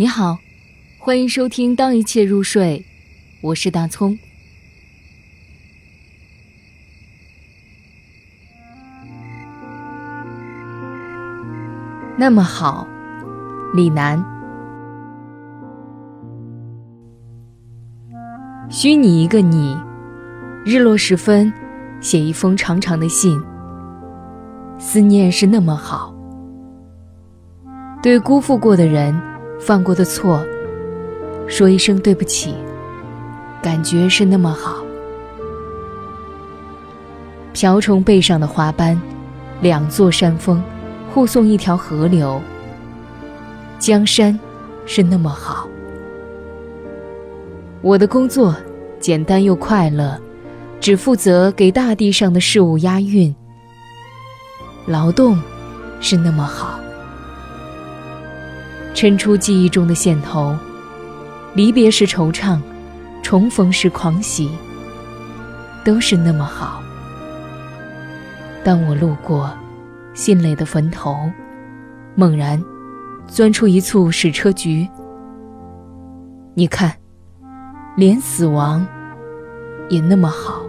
你好，欢迎收听《当一切入睡》，我是大葱。那么好，李楠。虚拟一个你，日落时分，写一封长长的信。思念是那么好，对辜负过的人。犯过的错，说一声对不起，感觉是那么好。瓢虫背上的花斑，两座山峰，护送一条河流。江山是那么好。我的工作简单又快乐，只负责给大地上的事物押韵。劳动是那么好。抻出记忆中的线头，离别时惆怅，重逢时狂喜，都是那么好。当我路过心累的坟头，猛然钻出一簇矢车菊，你看，连死亡也那么好。